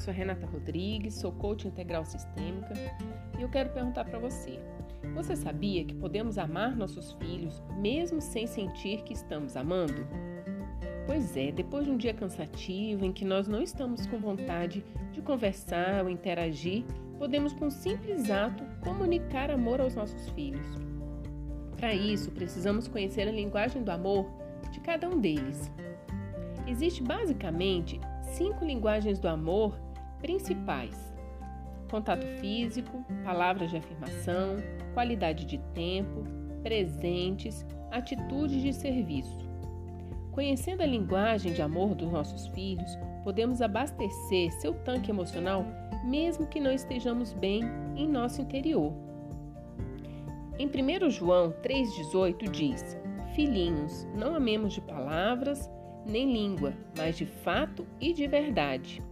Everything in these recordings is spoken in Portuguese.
sou Renata Rodrigues, sou coach integral sistêmica e eu quero perguntar para você: você sabia que podemos amar nossos filhos mesmo sem sentir que estamos amando? Pois é, depois de um dia cansativo em que nós não estamos com vontade de conversar ou interagir, podemos, com um simples ato, comunicar amor aos nossos filhos. Para isso, precisamos conhecer a linguagem do amor de cada um deles. Existe basicamente cinco linguagens do amor principais: contato físico, palavras de afirmação, qualidade de tempo, presentes, atitudes de serviço. Conhecendo a linguagem de amor dos nossos filhos, podemos abastecer seu tanque emocional mesmo que não estejamos bem em nosso interior. Em 1 João 3,18 diz: Filhinhos, não amemos de palavras nem língua, mas de fato e de verdade.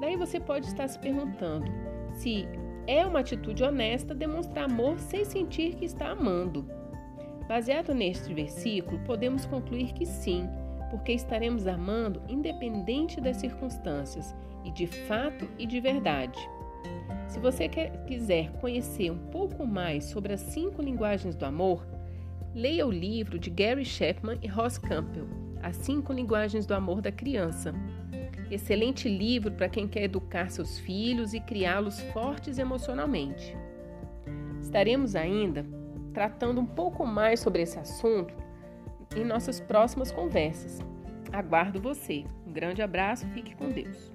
Daí você pode estar se perguntando se é uma atitude honesta demonstrar amor sem sentir que está amando. Baseado neste versículo, podemos concluir que sim, porque estaremos amando independente das circunstâncias e de fato e de verdade. Se você quer, quiser conhecer um pouco mais sobre as cinco linguagens do amor, leia o livro de Gary Chapman e Ross Campbell, As Cinco Linguagens do Amor da Criança. Excelente livro para quem quer educar seus filhos e criá-los fortes emocionalmente. Estaremos ainda tratando um pouco mais sobre esse assunto em nossas próximas conversas. Aguardo você. Um grande abraço, fique com Deus.